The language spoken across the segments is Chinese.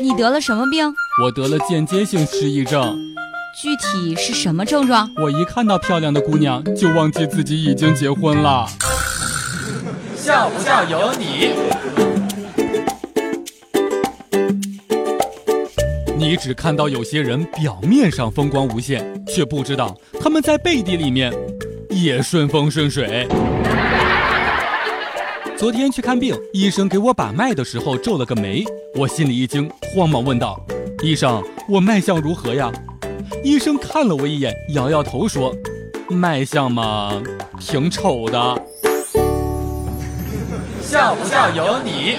你得了什么病？我得了间接性失忆症。具体是什么症状？我一看到漂亮的姑娘，就忘记自己已经结婚了。笑不笑由你。你只看到有些人表面上风光无限，却不知道他们在背地里面也顺风顺水。昨天去看病，医生给我把脉的时候皱了个眉，我心里一惊，慌忙问道：“医生，我脉象如何呀？”医生看了我一眼，摇摇头说：“脉象嘛，挺丑的。”笑不笑由你。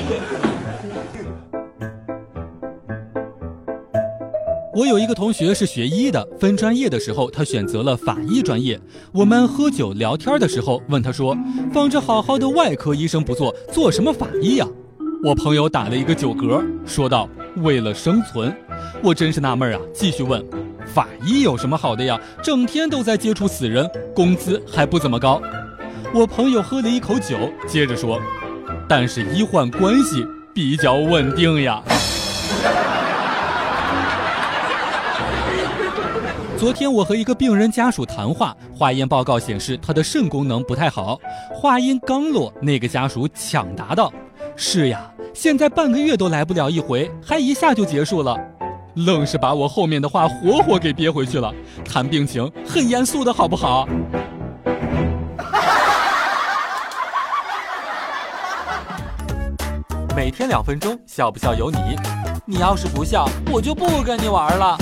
我有一个同学是学医的，分专业的时候，他选择了法医专业。我们喝酒聊天的时候，问他说：“放着好好的外科医生不做，做什么法医呀？”我朋友打了一个酒嗝，说道：“为了生存。”我真是纳闷啊，继续问：“法医有什么好的呀？整天都在接触死人，工资还不怎么高。”我朋友喝了一口酒，接着说：“但是医患关系比较稳定呀。”昨天我和一个病人家属谈话，化验报告显示他的肾功能不太好。话音刚落，那个家属抢答道：“是呀，现在半个月都来不了一回，还一下就结束了。”愣是把我后面的话活活给憋回去了。谈病情很严肃的好不好？每天两分钟，笑不笑由你。你要是不笑，我就不跟你玩了。